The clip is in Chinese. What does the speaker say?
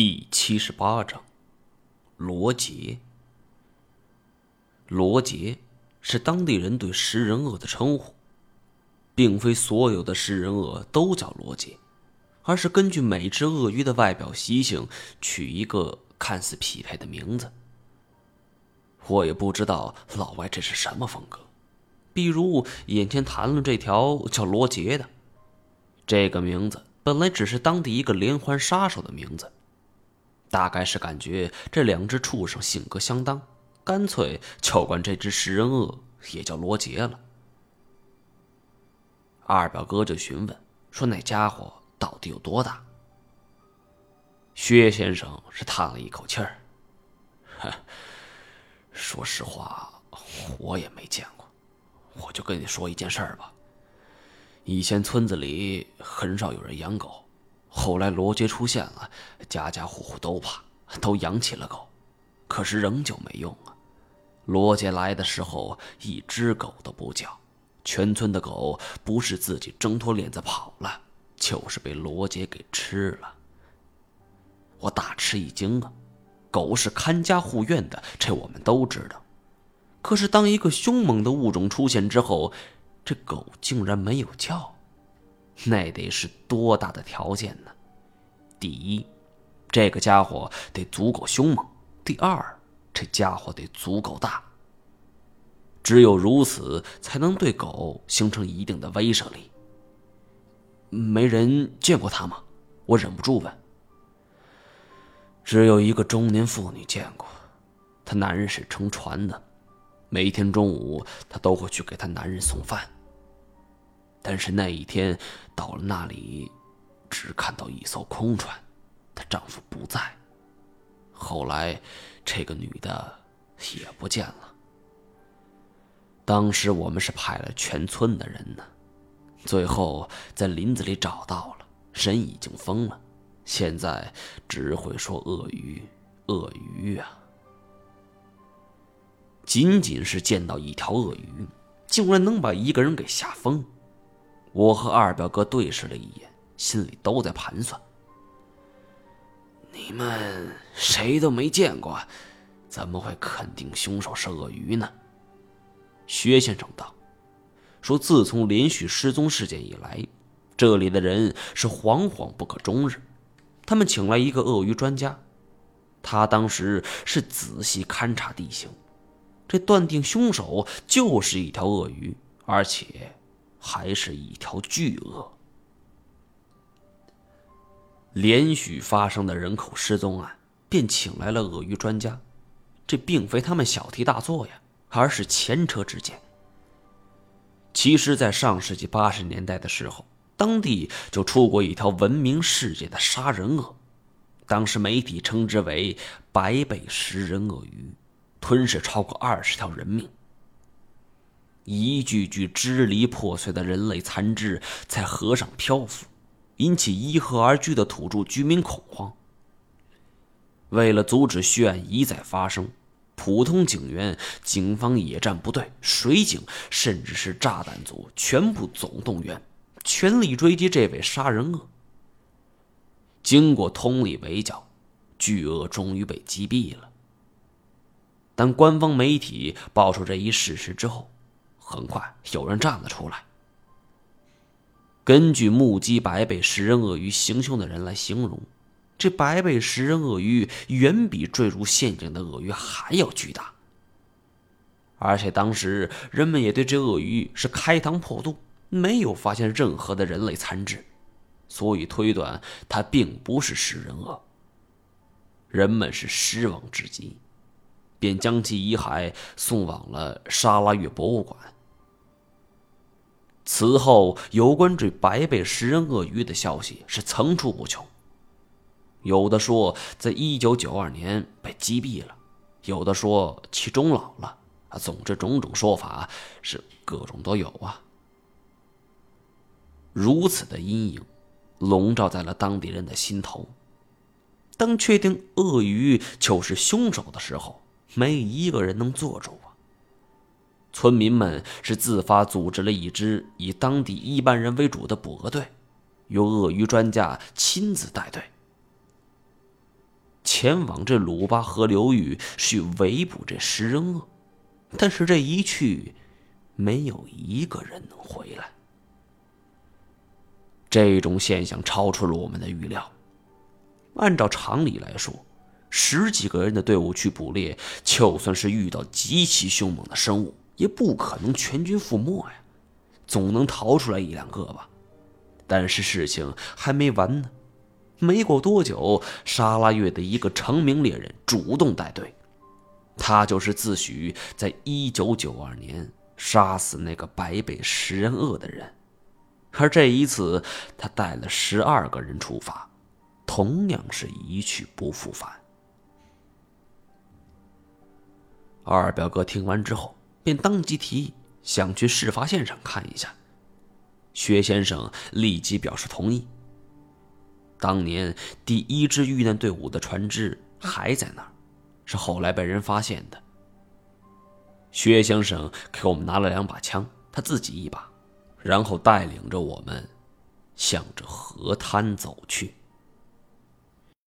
第七十八章，罗杰。罗杰是当地人对食人鳄的称呼，并非所有的食人鳄都叫罗杰，而是根据每只鳄鱼的外表习性取一个看似匹配的名字。我也不知道老外这是什么风格，比如眼前谈论这条叫罗杰的，这个名字本来只是当地一个连环杀手的名字。大概是感觉这两只畜生性格相当，干脆就管这只食人鳄也叫罗杰了。二表哥就询问说：“那家伙到底有多大？”薛先生是叹了一口气儿：“说实话，我也没见过。我就跟你说一件事儿吧。以前村子里很少有人养狗。”后来罗杰出现了，家家户户都怕，都养起了狗，可是仍旧没用啊。罗杰来的时候，一只狗都不叫，全村的狗不是自己挣脱链子跑了，就是被罗杰给吃了。我大吃一惊啊！狗是看家护院的，这我们都知道。可是当一个凶猛的物种出现之后，这狗竟然没有叫。那得是多大的条件呢？第一，这个家伙得足够凶猛；第二，这家伙得足够大。只有如此，才能对狗形成一定的威慑力。没人见过他吗？我忍不住问。只有一个中年妇女见过，她男人是乘船的，每天中午她都会去给她男人送饭。但是那一天到了那里，只看到一艘空船，她丈夫不在。后来，这个女的也不见了。当时我们是派了全村的人呢，最后在林子里找到了，人已经疯了，现在只会说鳄鱼，鳄鱼啊！仅仅是见到一条鳄鱼，竟然能把一个人给吓疯。我和二表哥对视了一眼，心里都在盘算：你们谁都没见过，怎么会肯定凶手是鳄鱼呢？薛先生道：“说自从连续失踪事件以来，这里的人是惶惶不可终日。他们请来一个鳄鱼专家，他当时是仔细勘察地形，这断定凶手就是一条鳄鱼，而且……”还是一条巨鳄。连续发生的人口失踪案，便请来了鳄鱼专家。这并非他们小题大做呀，而是前车之鉴。其实，在上世纪八十年代的时候，当地就出过一条闻名世界的杀人鳄，当时媒体称之为“白背食人鳄鱼”，吞噬超过二十条人命。一具具支离破碎的人类残肢在河上漂浮，引起依河而居的土著居民恐慌。为了阻止血案一再发生，普通警员、警方野战部队、水警，甚至是炸弹组，全部总动员，全力追击这位杀人鳄。经过通力围剿，巨鳄终于被击毙了。当官方媒体爆出这一事实之后，很快有人站了出来。根据目击白背食人鳄鱼行凶的人来形容，这白背食人鳄鱼远比坠入陷阱的鳄鱼还要巨大。而且当时人们也对这鳄鱼是开膛破肚，没有发现任何的人类残肢，所以推断它并不是食人鳄。人们是失望至极，便将其遗骸送往了沙拉越博物馆。此后，有关这白背食人鳄鱼的消息是层出不穷。有的说，在一九九二年被击毙了；有的说其终老了。啊，总之种种说法是各种都有啊。如此的阴影笼罩在了当地人的心头。当确定鳄鱼就是凶手的时候，没一个人能做主。村民们是自发组织了一支以当地一般人为主的捕鳄队，由鳄鱼专家亲自带队。前往这鲁巴河流域，去围捕这食人鳄。但是这一去，没有一个人能回来。这种现象超出了我们的预料。按照常理来说，十几个人的队伍去捕猎，就算是遇到极其凶猛的生物，也不可能全军覆没呀，总能逃出来一两个吧。但是事情还没完呢。没过多久，沙拉月的一个成名猎人主动带队，他就是自诩在一九九二年杀死那个白背食人鳄的人，而这一次他带了十二个人出发，同样是一去不复返。二表哥听完之后，便当即提议想去事发现场看一下。薛先生立即表示同意。当年第一支遇难队伍的船只还在那儿，是后来被人发现的。薛先生给我们拿了两把枪，他自己一把，然后带领着我们向着河滩走去。